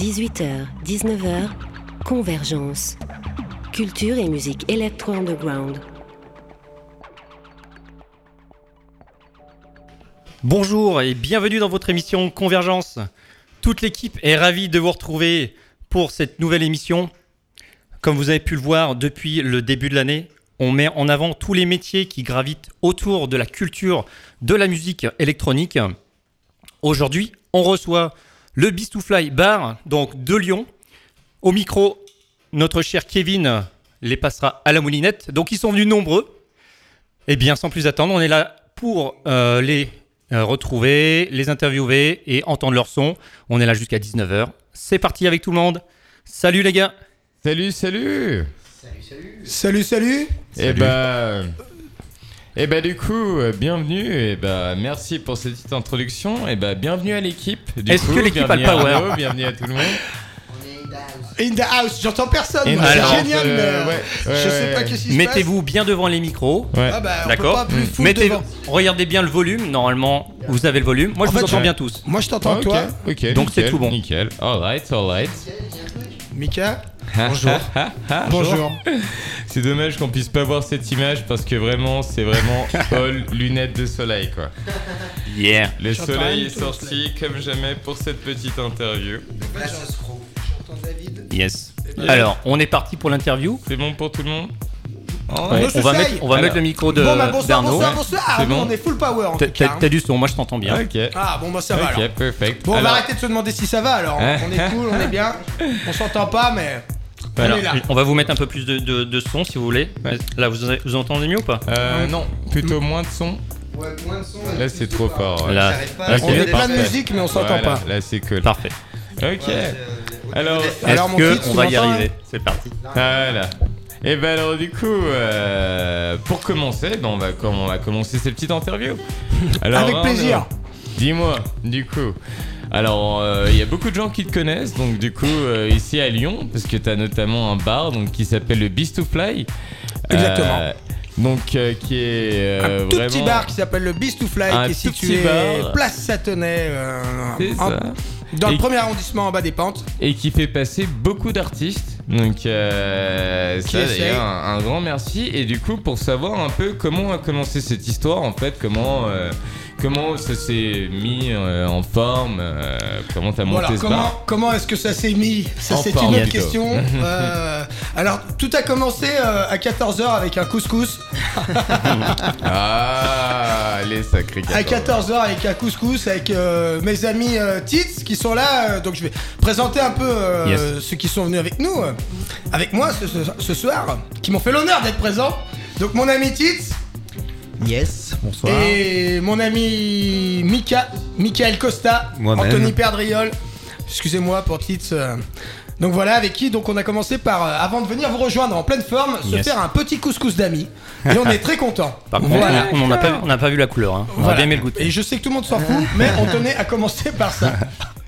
18h, 19h, Convergence. Culture et musique électro-underground. Bonjour et bienvenue dans votre émission Convergence. Toute l'équipe est ravie de vous retrouver pour cette nouvelle émission. Comme vous avez pu le voir depuis le début de l'année, on met en avant tous les métiers qui gravitent autour de la culture de la musique électronique. Aujourd'hui, on reçoit le Beast to Fly Bar, donc de Lyon. Au micro, notre cher Kevin les passera à la moulinette. Donc ils sont venus nombreux. Et bien, sans plus attendre, on est là pour euh, les euh, retrouver, les interviewer et entendre leur son. On est là jusqu'à 19h. C'est parti avec tout le monde. Salut les gars. Salut, salut Salut, salut Et bah... Et bah du coup, euh, bienvenue, et bah merci pour cette petite introduction, et bah bienvenue à l'équipe. Du Est-ce coup, que l'équipe a le bienvenue à power Arnaud, Bienvenue à tout le monde. In the house, j'entends personne, In the c'est house, génial, euh, mais euh, ouais, ouais, je sais ouais, pas ouais. qu'est-ce qui se passe. Mettez-vous bien devant les micros. Ouais. Ah bah, on D'accord. pas plus foutre Mettez, devant. regardez bien le volume. Normalement, vous avez le volume. Moi, je En vous fait, entends je- bien tous. Moi, je t'entends, ok, toi. ok, Donc, c'est nickel, tout bon. Nickel, alright, alright. Mika Bonjour. Bonjour. C'est dommage qu'on puisse pas voir cette image parce que vraiment, c'est vraiment all lunettes de soleil quoi. Yeah. Le soleil est sorti comme jamais pour cette petite interview. David. Yes. Alors, on est parti pour l'interview. C'est bon pour tout le monde? Ouais, je on va mettre, on va Alors. mettre le micro de bon, bah, bonsoir, d'Arnaud. bonsoir. Ah, bon. on est full power en T'as- tout cas. T'as hein. du son, moi je t'entends bien. Ah, bon, bah ça va Ok, alors. perfect. Bon, on va arrêter de se demander si ça va alors. On est cool, on est bien. On s'entend pas, mais on est là. on va vous mettre un peu plus de, de- de son si vous voulez. Là, vous, vous entendez mieux ou pas Euh, non, plutôt moins de son. Ouais, moins de son. Là, c'est trop fort. ouais. Là, On là, c'est plein de musique, mais on s'entend Voilà, pas. Là, c'est cool. Parfait. Ok. Alors, Alors, Est-ce mon que kid, on tu va y arriver hein C'est parti. voilà. Et ben alors du coup, euh, pour commencer, ben, on, va, on va commencer cette petite interview. Alors, Avec Arnaud, plaisir. Dis-moi, du coup. Alors, euh, il y a beaucoup de gens qui te connaissent, donc du coup, euh, ici à Lyon, parce que tu as notamment un bar donc, qui s'appelle le Beast to Fly. Exactement. Euh, donc, euh, qui est euh, un tout petit bar qui s'appelle le Beast to Fly, qui est situé place Satonnet, euh, C'est en- ça. Dans Et- le premier arrondissement en bas des pentes. et qui fait passer beaucoup d'artistes. Donc euh, ça d'ailleurs un, un grand merci et du coup pour savoir un peu comment a commencé cette histoire en fait comment euh, comment ça s'est mis euh, en forme euh, comment t'as monté Voilà, ce comment, bar comment est-ce que ça s'est mis Ça, c'est une autre question. Euh, alors, tout a commencé euh, à 14h avec un couscous. ah les sacrés À gâteaux. 14h avec un couscous avec euh, mes amis euh, Tits qui sont là. euh, donc, je vais présenter un peu euh, Yes. ceux qui sont venus avec nous, euh, avec moi ce, ce- ce soir, qui m'ont fait l'honneur d'être présents. Donc, mon ami Tits Yes, bonsoir. et mon ami Mika, Michael Costa, Moi-même. Anthony Perdriol. Excusez-moi pour Tits. euh. Donc voilà, avec qui donc on a commencé par, euh, avant de venir vous rejoindre en pleine forme, se faire un petit couscous d'amis. Et on est très content. Par contre, Voilà. on n'a pas, on n'a pas vu la couleur. Hein. On Voilà. a bien aimé le goûter. Et je sais que tout le monde s'en fout, mais on tenait à commencer par ça.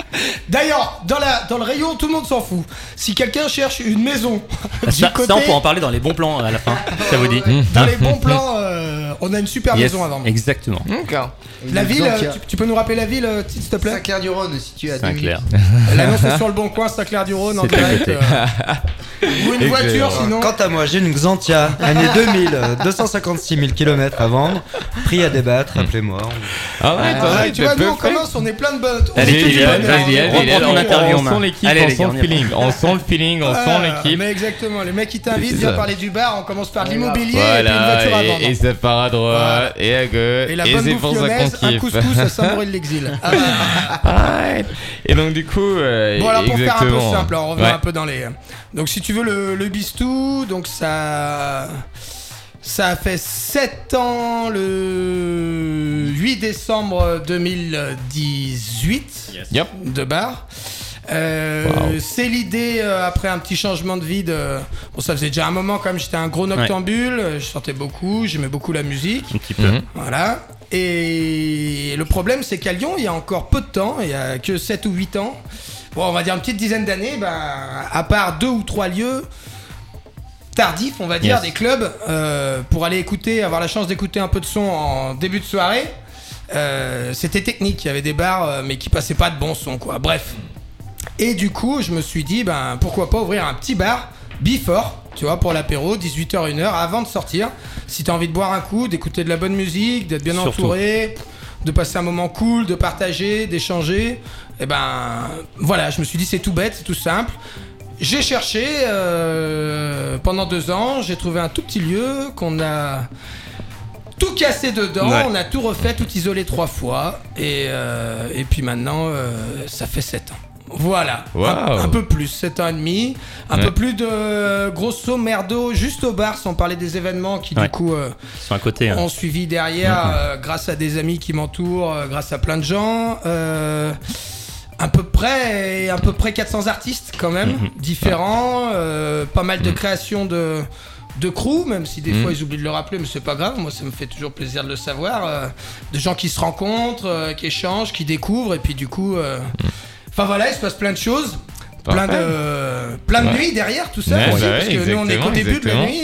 D'ailleurs, dans, la, dans le rayon, tout le monde s'en fout. Si quelqu'un cherche une maison du Ça, côté, ça, on peut en parler dans les bons plans à la fin. Ça vous dit dans les bons plans, euh, on a une super Yes, maison avant. exactement. D'accord. La ville, euh, tu, tu peux nous rappeler la ville, euh, s'il te plaît? Saint-Clair-du-Rhône, situé à 10 Saint-Clair. L'annonce est sur le bon coin, Saint-Clair-du-Rhône, en direct. euh, ou une voiture, sinon. Quant à moi, j'ai une Xantia, année 2000, euh, 256 000 km à vendre. Prix à débattre, appelez-moi. Ah ouais, Ah, tu vois, nous on commence, on est plein de bonnes. On est on est- interview sent l'équipe, Allez, on les sent gars, le feeling, on sent le feeling, on sent Ah, l'équipe. Mais exactement, les mecs qui t'invitent, viens parler du bar, on commence par l'immobilier et puis une Voilà, voiture à vendre. et, et ça part à droite Voilà. et à gauche Et la bonne bouffe lyonnaise, un couscous à Saint-Maurice-de-l'Exil. Ah, Ouais. Et donc du coup, euh, Bon alors pour faire un peu simple, on revient un peu dans les. Donc si tu veux le bistou, donc ça. Ça a fait 7 ans le 8 décembre 2018 Yep. de bar. Euh, Wow. C'est l'idée euh, après un petit changement de vie de. Bon, ça faisait déjà un moment comme j'étais un gros noctambule, euh, je sortais beaucoup, j'aimais beaucoup la musique. Un petit peu. Mhm. Voilà. Et le problème, c'est qu'à Lyon, il y a encore peu de temps, il y a que 7 ou 8 ans, bon, on va dire une petite dizaine d'années, ben, à part deux ou trois lieux tardifs, on va dire, Yes. des clubs, euh, pour aller écouter, avoir la chance d'écouter un peu de son en début de soirée, euh, c'était technique. Il y avait des bars, euh, mais qui passaient pas de bon son, quoi. Bref. Et du coup, je me suis dit, ben pourquoi pas ouvrir un petit bar before, tu vois, pour l'apéro, 18h, 1h, avant de sortir. Si t'as envie de boire un coup, d'écouter de la bonne musique, d'être bien Surtout. entouré, de passer un moment cool, de partager, d'échanger, et ben voilà, je me suis dit, c'est tout bête, c'est tout simple. J'ai cherché euh, pendant deux ans, j'ai trouvé un tout petit lieu qu'on a tout cassé dedans, Ouais. on a tout refait, tout isolé trois fois, et, euh, et puis maintenant, euh, ça fait sept ans. Voilà, Wow. un, un peu plus, 7 ans et demi, un Ouais. peu plus de euh, grosso merdo juste au bar, sans parler des événements qui Ouais. du coup euh, sont à côté. hein. ont suivi derrière euh, grâce à des amis qui m'entourent, grâce à plein de gens. À peu près, à peu près 400 artistes quand même, Mhm. différents, euh, pas mal de créations de de crew, même si des Mhm. fois ils oublient de le rappeler, mais c'est pas grave, moi ça me fait toujours plaisir de le savoir. euh, de gens qui se rencontrent, euh, qui échangent, qui découvrent, et puis du coup, euh, enfin voilà, il se passe plein de choses. Plein de, plein de Ouais. nuits derrière tout ça Ouais, aussi, bah parce que nous on est qu'au début de la nuit.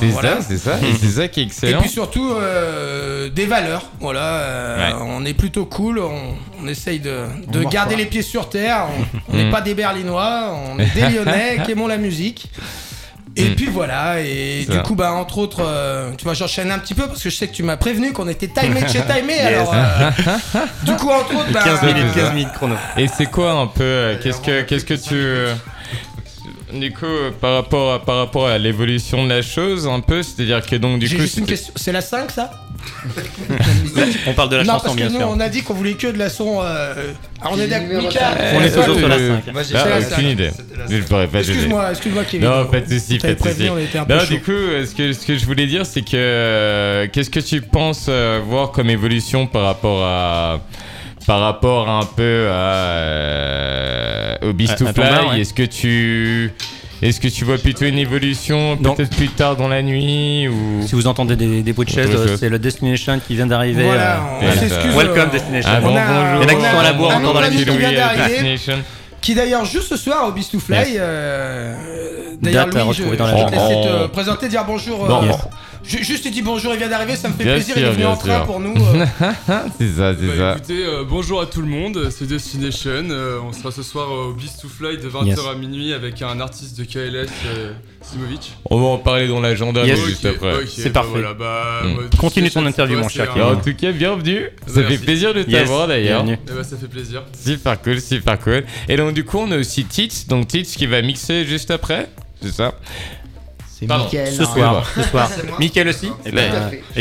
C'est voilà. ça, c'est ça, et c'est ça qui est Et excellent. puis surtout euh, des valeurs. Voilà, euh, on est plutôt cool. On, on essaye de, de On garder les pieds sur terre. On- n'est pas des Berlinois, on est des Lyonnais qui aimons la musique. Et Mm. puis voilà, et du coup, bah, entre autres, euh, tu vois, j'enchaîne un petit peu parce que je sais que tu m'as prévenu qu'on était timé de chez timé. alors, euh, du coup, entre autres, bah, 15 minutes, euh, 15 minutes chrono. Et c'est quoi un peu euh, Qu'est-ce que qu'est-ce que tu du coup euh, par rapport à, par rapport à l'évolution de la chose un peu, c'est-à-dire que donc du j'ai coup juste une question. C'est la 5 ça? On parle de la Non, chanson, parce que bien nous, sûr. on a dit qu'on voulait que de la son. euh, Alors, on est d'accord. numéro Mika, cinq. On est toujours sur la euh, 5. Moi, j'ai Ah, la aucune cinq. idée. Je pourrais pas t'aider. Excuse-moi, excuse-moi, Kevin. Non, pas de soucis, T'avais pas de prévenu, soucis. on était un peu Non, chaud. du coup, euh, ce que, ce que je voulais dire, c'est que euh, qu'est-ce que tu penses euh, voir comme évolution par rapport à par rapport un peu à euh, au Beast À- to à ton Fly? bar, ouais. Est-ce que tu est-ce que tu vois plutôt une évolution peut-être plus tard dans la nuit ou Si vous entendez des, des bruits de chaise, Autre chose. c'est le Destination qui vient d'arriver. Voilà, euh, on voilà. s'excuse. Welcome Destination. Ah bon, On a- bonjour. Il y en a qui sont à la bourre encore dans la. Destination. Qui d'ailleurs juste ce soir au Beast to Fly. Yes. euh, D'ailleurs, Louis, je, dans je la vais te laisser te Oh. présenter, dire bonjour. Bon. euh, Yes. Juste il dit bonjour, il vient d'arriver, ça me fait Bien plaisir. sûr, il est venu en train sûr. pour nous. euh. C'est ça, c'est Bah, ça. écoutez, euh, bonjour à tout le monde, c'est Destination. euh, on sera ce soir au Beast to Fly de 20h Yes. à minuit avec un artiste de KLS, euh, Simovic. On va en parler dans l'agenda Yes. juste après. C'est bah parfait. voilà, bah, Mm. moi, Continue ton interview, mon cher. En tout cas, bienvenue. Ça Merci. fait plaisir de Yes, t'avoir d'ailleurs. bienvenue. Eh bah, ça fait plaisir. Super cool, super cool. Et donc du coup, on a aussi Tits, donc Tits qui va mixer juste après, c'est ça C'est Pardon. Mickaël. Ce hein. soir, ce soir. C'est moi. Mickaël aussi Eh ben, Tout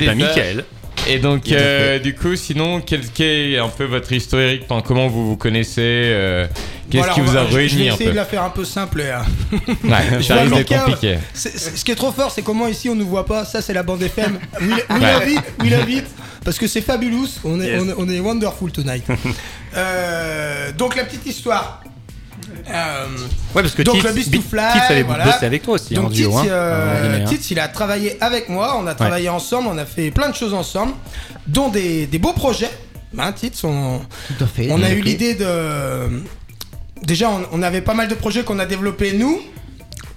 Et donc euh, du coup, sinon, quel est un peu votre historique? Enfin, Comment vous vous connaissez euh, Qu'est-ce Voilà, qui on vous va- a je- Je vais réuni un essayer peu? de la faire un peu simple. Ouais, ça risque d'être compliqué. ce qui est trop fort, c'est comment ici on nous voit pas. Ça, c'est la bande FM. We, we love it, we love it. Parce que c'est fabulous. On est, Yes. on, est- on est wonderful tonight. Euh, donc, la petite histoire. Euh, Ouais, parce que Donc, Tits, le Beast to Tits Fly, avait voilà. bossé avec toi aussi en Donc duo. Tits, hein, euh, en guillemets, hein. Tits, il a travaillé avec moi, on a travaillé ensemble, on a fait plein de choses ensemble, dont des, des beaux projets. Hein, Tits, on, Tout à fait. on a eu l'idée de... Déjà, on, on avait pas mal de projets qu'on a développés nous,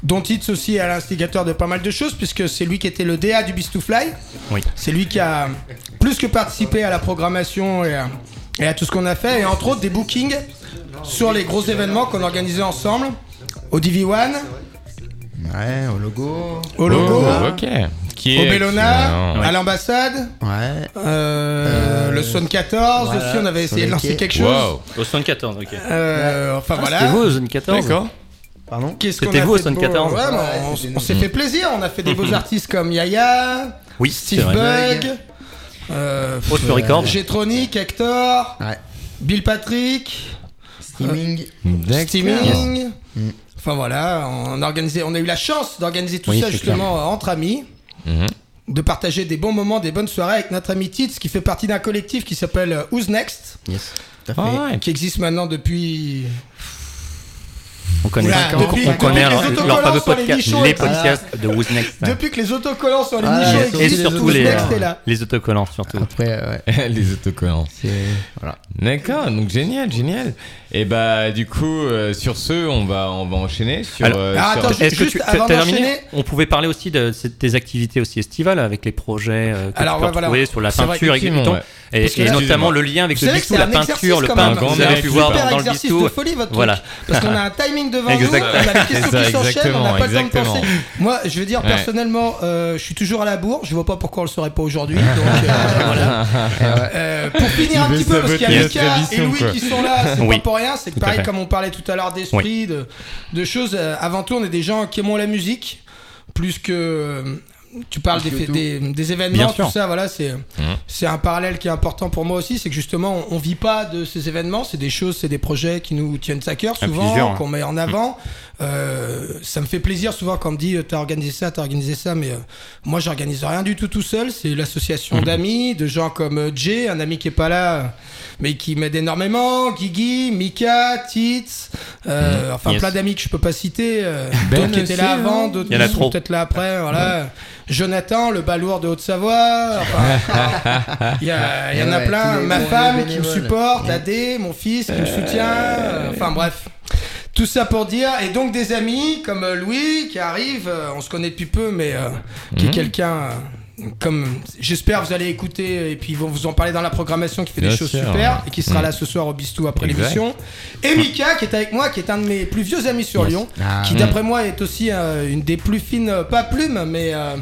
dont Tits aussi est à l'instigateur de pas mal de choses, puisque c'est lui qui était le DA du Beast to Fly. Oui. C'est lui qui a plus que participé à la programmation et à, et à tout ce qu'on a fait, et entre autres des bookings sur les gros événements qu'on organisait ensemble, au DV1, Ouais, au logo. au logo, Oh, ok. Qui au Bellona, à l'ambassade, Ouais. euh, Euh, le Zone 14 voilà, aussi, on avait essayé de lancer quelque chose. Wow. Au 74, ok. Euh, enfin Ah, voilà. C'était vous au Zone 14 D'accord. Pardon C'était a vous au 14? Ouais, Ouais, on, on s'est fait plaisir, on a fait des beaux artistes comme Yaya, Oui, Steve. Bug, euh, Hector, Ouais. Bill Patrick, Steaming. Steaming. Mm. Enfin voilà, on a, organisé, on a eu la chance d'organiser tout Oui, ça justement entre amis, Mhm. de partager des bons moments, des bonnes soirées avec notre ami Tits qui fait partie d'un collectif qui s'appelle euh, Who's Next, Yes. Fait. Ah ouais. qui existe maintenant depuis On connaît, Oula, on, depuis- on depuis connaît que les leur, fameux sur les podcast, nichons les et- podcasts de Who's Next. depuis que les autocollants sur les Ah, nichons Et existent. surtout les, Next est là. les autocollants, surtout. Après, ouais. Les autocollants. Voilà. D'accord, donc génial, génial. Et bah du coup, euh, sur ce, on va on va enchaîner sur. Alors- euh, Ah, sur- attends, Est-ce que Juste tu avant as terminé On pouvait parler aussi de tes activités aussi estivales avec les projets euh, que Alors, tu peux ouais, voilà. sur la peinture et. Et, et notamment le lien avec le c'est la peinture, le pain que vous avez pu voir dans, le exercice bistou. de folie, votre Voilà. truc. Parce qu'on a un timing devant Exact- nous, on a questions qui s'enchaînent, on n'a pas le temps de exactement, penser. Moi, je veux dire, Ouais. personnellement, euh, je suis toujours à la bourre. Je vois pas pourquoi on le saurait pas aujourd'hui. Donc, euh, voilà. Euh, pour finir un petit peu, parce qu'il y a notre et Louis quoi. qui sont là, c'est Oui. pas pour rien. C'est pareil, comme on parlait tout à l'heure d'esprit, de, de choses. avant tout, on est des gens qui aiment la musique, plus que. Tu parles des, événements, Bien tout sûr. ça, voilà, c'est c'est un parallèle qui est important pour moi aussi, c'est que justement, on, on vit pas de ces événements, c'est des choses, c'est des projets qui nous tiennent à cœur souvent, hein. qu'on met en avant. Euh, ça me fait plaisir souvent quand on me dit euh, t'as organisé ça, t'as organisé ça, mais euh, moi j'organise rien du tout tout seul. C'est l'association Mhm. d'amis, de gens comme euh, Jay, un ami qui est pas là, mais qui m'aide énormément, Guigui, Mika, Tits, euh, enfin Mhm. Yes. plein d'amis que je peux pas citer, euh, Ben d'autres qui étaient là avant, d'autres qui sont peut-être là après, voilà. Jonathan, le balourd de Haute-Savoie, enfin, il y, a- il y en a ouais, plein, ma femme qui me supporte, Adé, mon fils qui me soutient, euh, enfin bref. Tout ça pour dire, et donc des amis comme euh, Louis qui arrive, euh, on se connaît depuis peu, mais euh, qui est Mhm. quelqu'un euh, comme j'espère vous allez écouter et puis ils vont vous en parler dans la programmation qui fait Bien des choses sûr, super ouais. et qui sera Mhm. là ce soir au Bistou après l'émission. Et Mika qui est avec moi, qui est un de mes plus vieux amis sur Yes. Lyon, Ah, qui Mhm. d'après moi est aussi euh, une des plus fines, pas plumes, mais euh,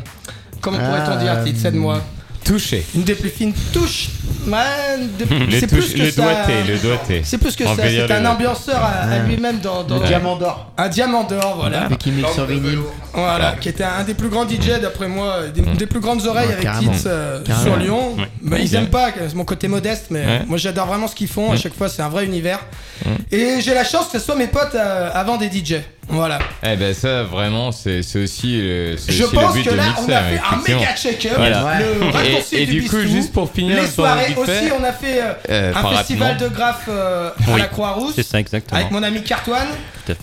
comment pourrait-on dire, Tits, aide-moi Touché. Une des plus fines touches. De- c'est plus que le ça. doigté, le doigté. C'est plus que On ça, c'est un ambianceur à, lui-même dans, dans- Le diamant d'or. un diamant d'or, voilà. Qui mixe sur vinyle. Voilà, qui était un des plus grands DJ d'après moi, des, des plus grandes oreilles Ouais, avec. Tits euh, sur Lyon. Ouais. Mais ils aiment pas, c'est mon côté modeste, mais Ouais. moi j'adore vraiment ce qu'ils font. À Mm. chaque fois, c'est un vrai univers. Mm. Et j'ai la chance que ce soit mes potes euh, avant des DJ. Voilà. Eh ben ça, vraiment, c'est c'est aussi, le, c'est Je aussi pense le but que là, mixer. on a fait un méga check-up. Voilà. Le raccourci Et, et du coup, bistou. juste pour finir les soirées aussi, fait, on a fait euh, euh, un festival rapidement. de graphes euh, à Oui. la Croix-Rousse. C'est ça, exactement. Avec mon ami Cartoine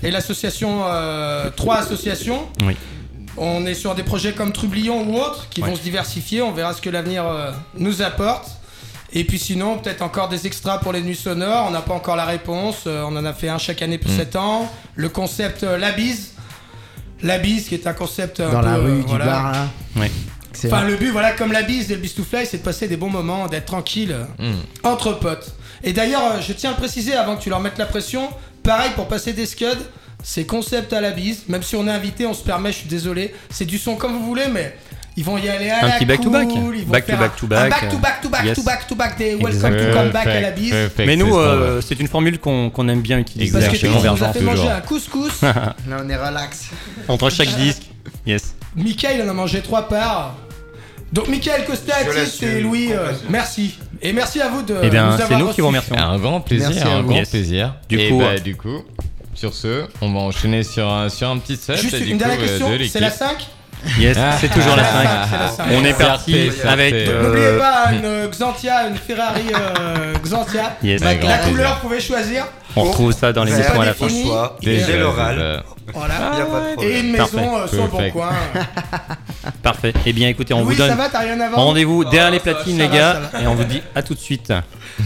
et l'association, euh, trois associations. Oui. On est sur des projets comme Trublion ou autres qui Ouais. vont se diversifier. On verra ce que l'avenir euh, nous apporte. Et puis sinon, peut-être encore des extras pour les nuits sonores. On n'a pas encore la réponse. Euh, on en a fait un chaque année pour Mm. 7 ans. Le concept euh, La Bise. La Bise qui est un concept un Dans peu, la euh, rue du voilà. bar là. Ouais. Excellent. Enfin, le but, voilà, comme la bise et le c'est de passer des bons moments, d'être tranquille Mm. entre potes. Et d'ailleurs, je tiens à le préciser avant que tu leur mettes la pression, pareil pour passer des scuds, c'est concept à la bise. Même si on est invité, on se permet, je suis désolé. C'est du son comme vous voulez, mais ils vont y aller à Un la petit back-to-back. cool, ils vont Back to back un- to back, Un back to back to back yes. to back to back des welcome to come back à la bise. Perfect, Mais c'est nous, euh, c'est une formule qu'on aime bien utiliser Parce que chez tu nous as Convergence. fait manger un couscous. Là on est relax. Entre chaque disque. Yes. Michael en a mangé trois parts. Donc Michael Costatis et Louis, euh, merci. Et merci à vous de Eh bien, nous c'est avoir nous qui vous remercions. Un grand plaisir, Merci un grand Yes. plaisir. Du Et coup, bah, euh, du coup, sur ce, on va enchaîner sur un, sur un petit set. Juste une dernière question, de c'est la l'équipe. 5 Yes, Ah. c'est toujours la Ah, 5. c'est la cinq. On est parti avec. euh, N'oubliez pas une euh, Xantia, une Ferrari euh, Xantia. Yes. La plaisir. couleur, vous pouvez choisir. On retrouve ça dans l'émission à la fin. euh, l'oral. Voilà. Il y a pas de Et une maison euh, sur le bon Perfect. coin. Parfait. Eh bien, écoutez, on vous donne rendez-vous derrière les platines, les gars, et on vous dit à tout de suite.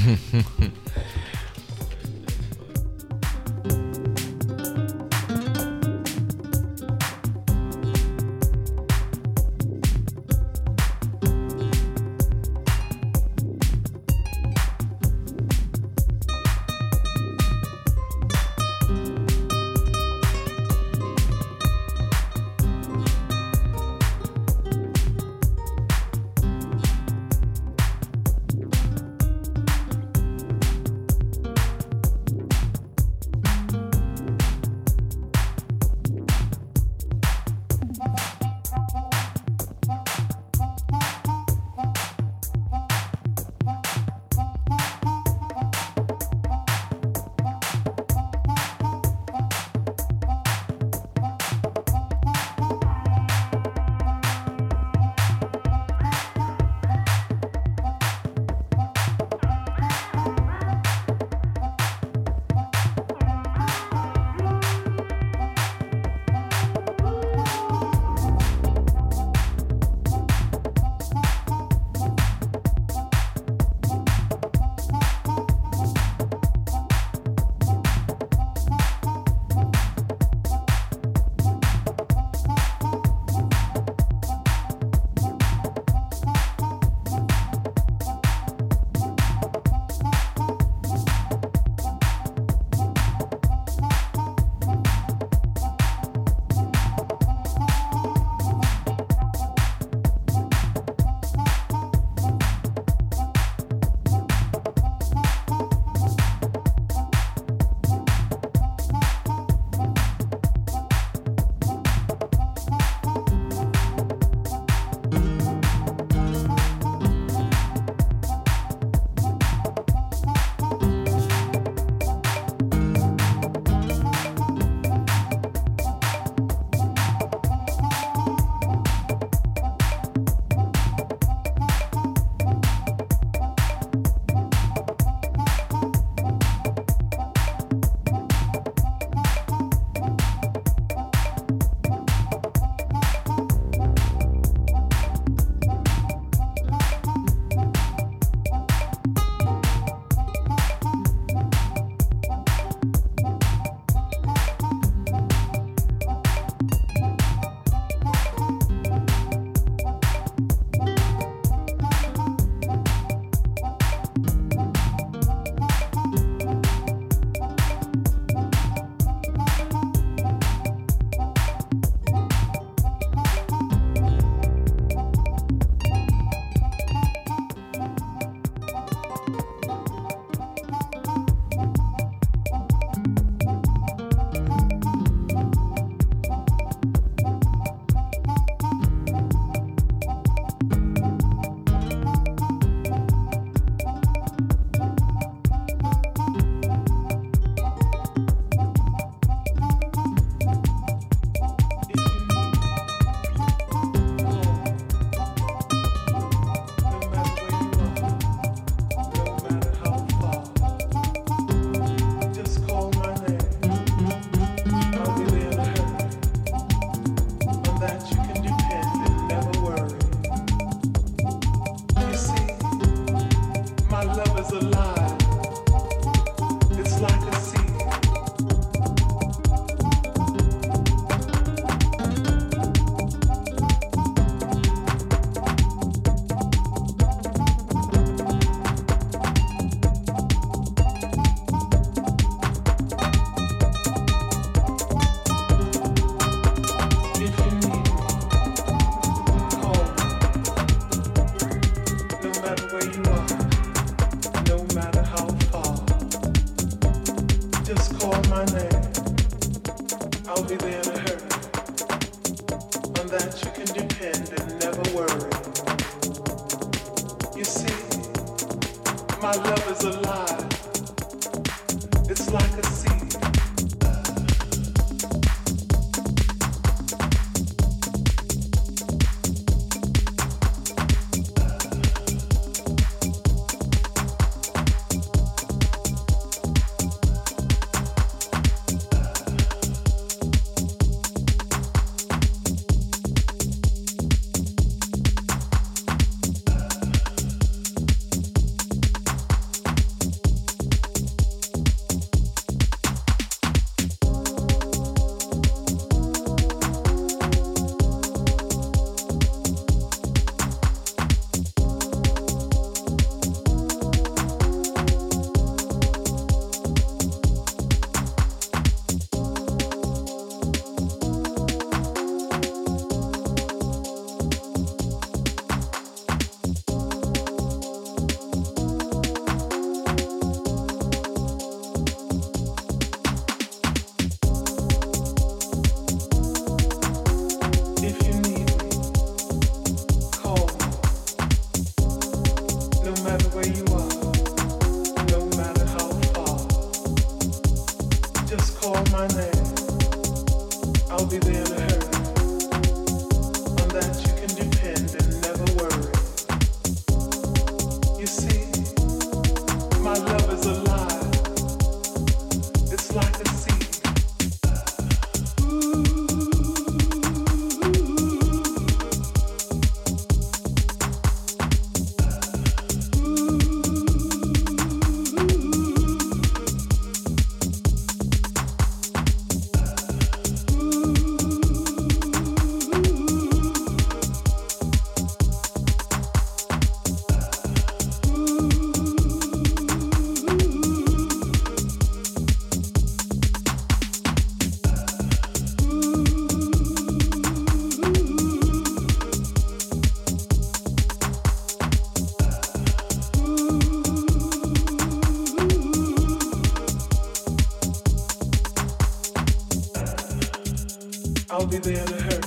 I'll be there to hurt.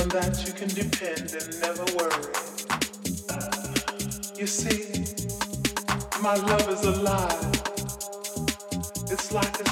On that you can depend and never worry. You see, my love is alive. It's like a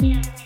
Yeah.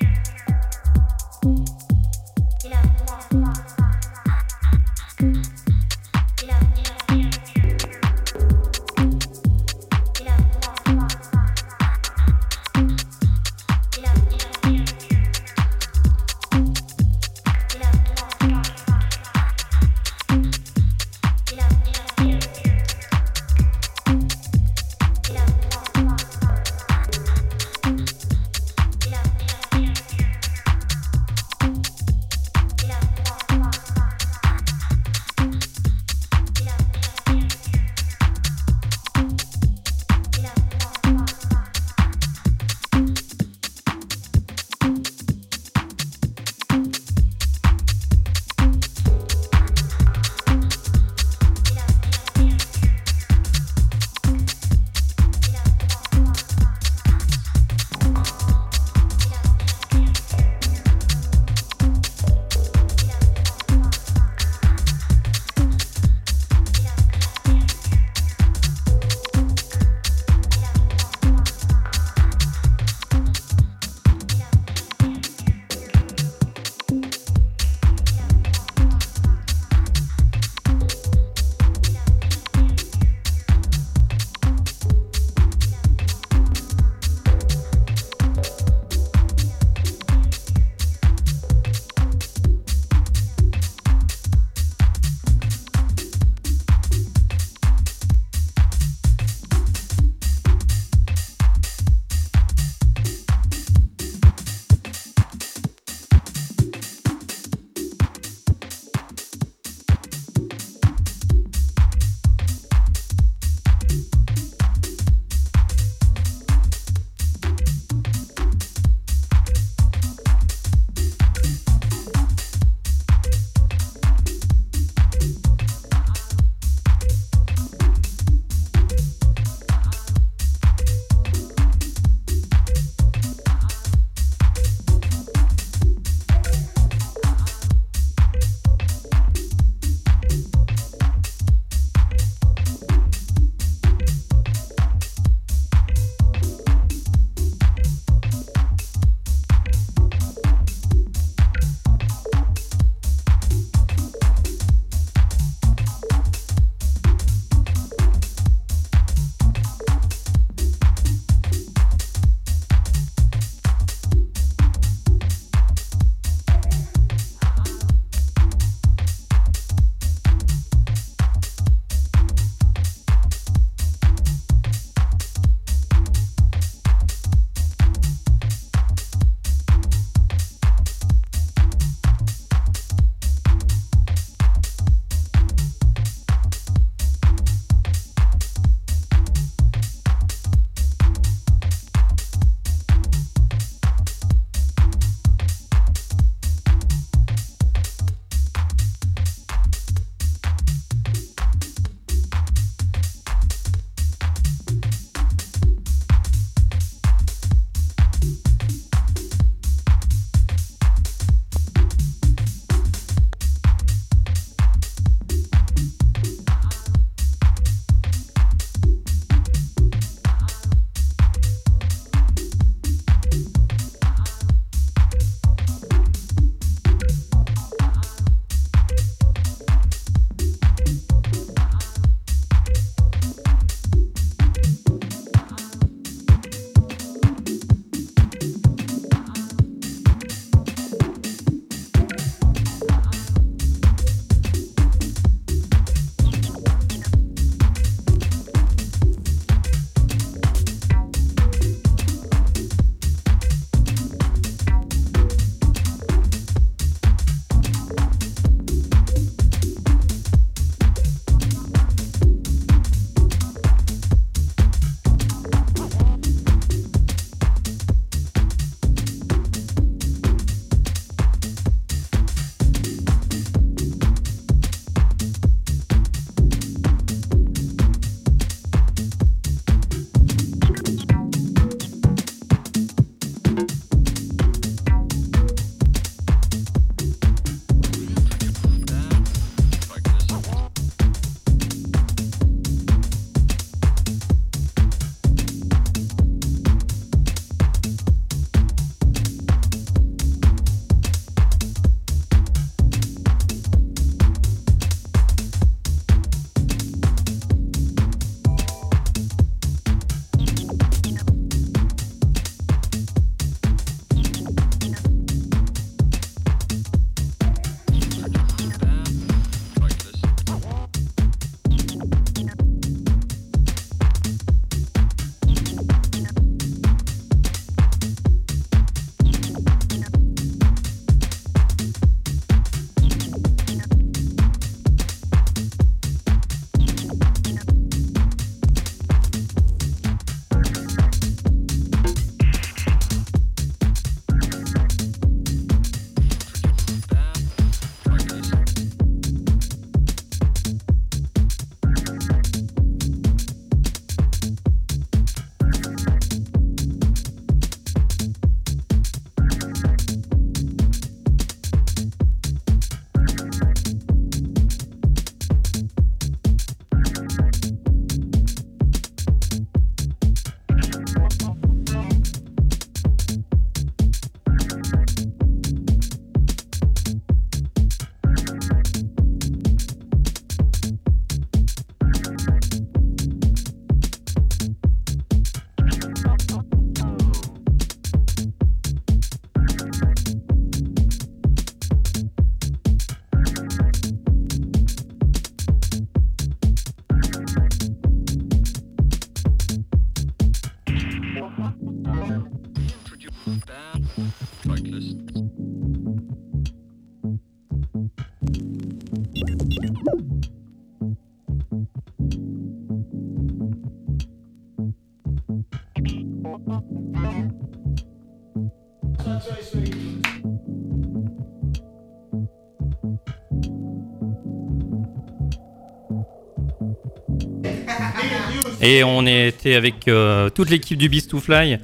Et on était avec euh, toute l'équipe du Beast to Fly.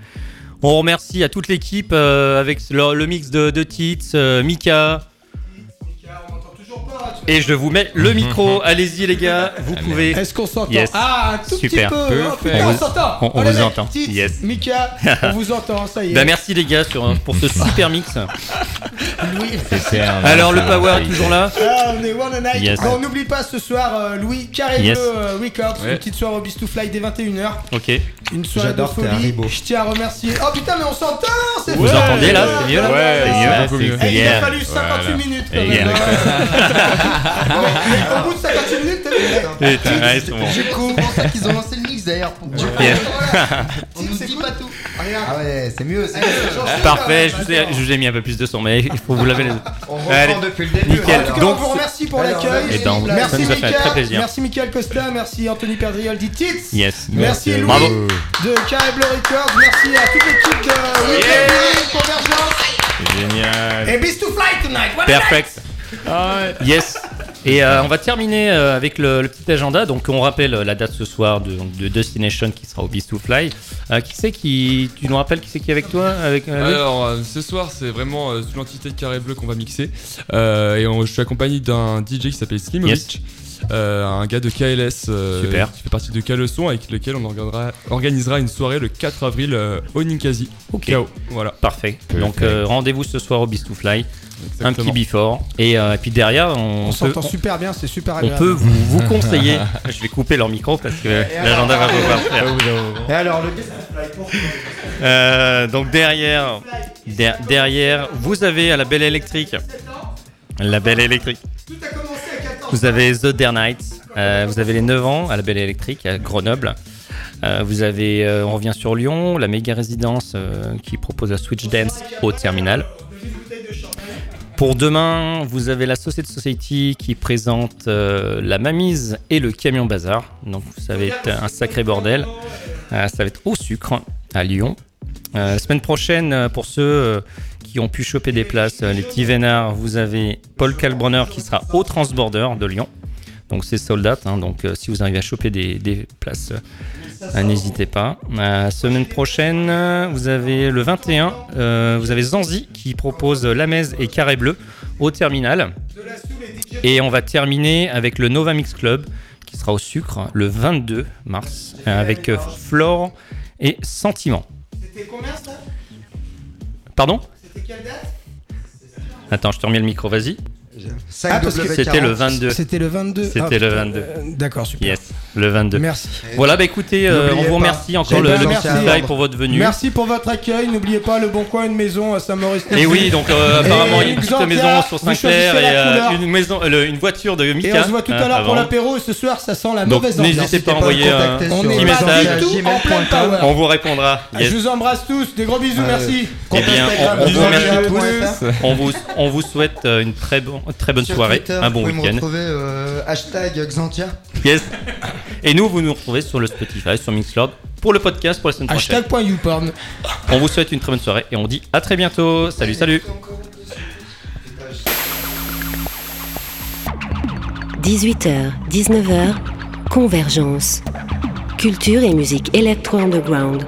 On remercie à toute l'équipe euh, avec le, mix de, de Tits, euh, Mika. Et je vous mets le micro. Allez-y les gars, vous pouvez. Est-ce qu'on s'entend Yes. Ah, un tout Super. petit peu. Oh, putain, On on, vous- s'entend. on- on vous entend. Yes. Mika, on vous entend, ça y est. Bah merci les gars sur, pour ce super mix. Louis. Alors le Power un- toujours là Ah, on est One a Night. Yes. Bon, n'oublie pas ce soir, euh, Louis, Carré Yes. Euh, Records, Ouais. une petite soirée au Beast to Fly dès 21h. Ok. Une soirée de J'adore, un folie. Je tiens à remercier. Oh putain, mais on s'entend, c'est Vous vrai. entendez là C'est mieux là Ouais, C'est c'est mieux, beaucoup c'est mieux. Eh, il a fallu 58 Voilà. minutes quand même. yeah. hein. Mais au bout de 58 minutes, t'as vu pour ça qu'ils ont lancé d'ailleurs. Pour... On nous dit pas tout. Ah ouais, c'est mieux. c'est mieux. Parfait, je vous, ai, je vous ai mis un peu plus de son, mais il faut vous laver les On Allez. reprend depuis le début. Nickel. En tout cas, Donc, on vous remercie pour l'accueil. Eh ben, merci ça nous a fait très plaisir. Merci Michael Costa, merci Anthony Perdriol dit Tits. Yes. Merci Louis Bravo. de Carré Bleu Records. Merci à toute l'équipe de Convergence. Génial. Et Beast to Fly tonight. What a Perfect. Yes. Et euh, on va terminer euh, avec le, le petit agenda. Donc on rappelle euh, la date ce soir de, de Destination qui sera au Beast to Fly. Euh, qui c'est qui Tu nous rappelles qui c'est qui est avec toi avec, euh, Alors, euh, ce soir, c'est vraiment euh, sous l'entité de Carré Bleu qu'on va mixer. Euh, et on- je suis accompagné d'un DJ qui s'appelle Slimovic. euh, un gars de KLS euh, Super. qui fait partie de Caleçon avec lequel on organisera, organisera une soirée le 4 avril euh, au Ninkasi. Ok. KO. Voilà. Parfait. Donc euh, rendez-vous ce soir au Beast to Fly. Un petit before. Et, euh, et puis derrière, on, On peut, s'entend super bien, c'est super on peut vous, vous conseiller. Je vais couper leur micro parce que l'agenda va pouvoir faire. Et alors, le Euh, donc derrière, der- derrière, vous avez à la Belle Électrique. La Belle Électrique. Tout a commencé à 14 Vous avez The Dare Nights. euh, vous avez les 9 ans à la Belle Électrique à Grenoble. Euh, vous avez, euh, on revient sur Lyon, la méga résidence euh, qui propose la Switch Dance au terminal. Pour demain, vous avez la Société Society qui présente euh, la Mamise et le Camion Bazar. Donc ça va être un sacré bordel. Euh, ça va être au sucre à Lyon. Euh, semaine prochaine, euh, pour ceux qui ont pu choper des places, les petits vénards, vous avez Paul Kalbronner qui sera au Transborder de Lyon. Donc c'est sold out, hein, donc si vous arrivez à choper des, places, n'hésitez pas. Semaine prochaine, vous avez le 21, euh, vous avez Zanzi qui propose Lamez et Carré Bleu au terminal. Et on va terminer avec le Nova Mix Club qui sera au sucre le 22 mars euh, avec euh, Flore et Sentiment. C'était combien ça Pardon? C'était quelle date Attends, je te remets le micro, vas-y. 5 Ah, parce que C'était le 22. C'était le 22. C'était Ah, le putain. 22. Euh, D'accord, super. Yes, le 22. Merci. Voilà, bah écoutez, euh, on vous pas, remercie encore le, le merci. Pour votre venue. Merci pour votre accueil. N'oubliez pas le bon coin, une maison à Saint-Maurice. Et oui, donc euh, apparemment il y a une petite maison sur Saint-Clair et euh, une maison, euh, le- une voiture de Mika. Et on se voit tout hein, à l'heure pour l'apéro. Et ce soir, ça sent la mauvaise ambiance. n'hésitez pas à envoyer le un petit message. On vous répondra. Je vous embrasse tous. Des gros bisous, merci. Eh bien, on, on vous remercie tous. On vous, souhaite une très, bon- très bonne Sur soirée, Twitter, un bon vous pouvez me week-end. retrouver euh, hashtag Xantia. Yes. Et nous, vous nous retrouvez sur le Spotify, sur Mixcloud pour le podcast pour la semaine prochaine. Hashtag.youporn. On vous souhaite une très bonne soirée et on dit à très bientôt. Salut, salut. 18h, 19h, Convergence. Culture et musique électro-underground.